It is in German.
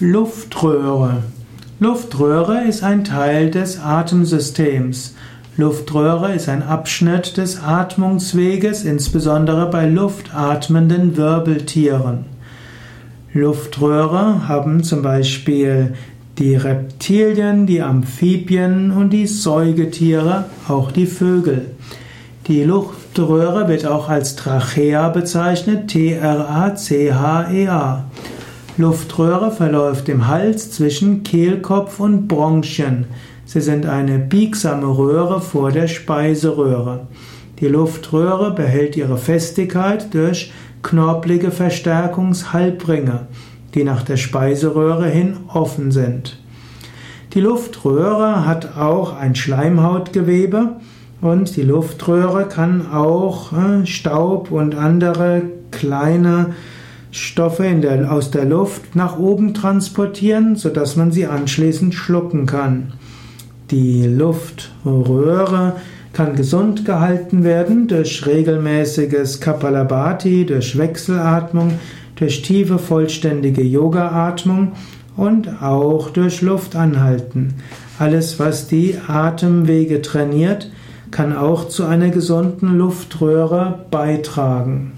Luftröhre. Luftröhre ist ein Teil des Atemsystems. Luftröhre ist ein Abschnitt des Atmungsweges, insbesondere bei luftatmenden Wirbeltieren. Luftröhre haben zum Beispiel die Reptilien, die Amphibien und die Säugetiere, auch die Vögel. Die Luftröhre wird auch als Trachea bezeichnet, T-R-A-C-H-E-A. Luftröhre verläuft im Hals zwischen Kehlkopf und Bronchien. Sie sind eine biegsame Röhre vor der Speiseröhre. Die Luftröhre behält ihre Festigkeit durch knorpelige Verstärkungshalbringe, die nach der Speiseröhre hin offen sind. Die Luftröhre hat auch ein Schleimhautgewebe und die Luftröhre kann auch äh, Staub und andere kleine Stoffe der, aus der Luft nach oben transportieren, sodass man sie anschließend schlucken kann. Die Luftröhre kann gesund gehalten werden durch regelmäßiges Kapalabhati, durch Wechselatmung, durch tiefe vollständige Yoga-Atmung und auch durch Luftanhalten. Alles, was die Atemwege trainiert, kann auch zu einer gesunden Luftröhre beitragen.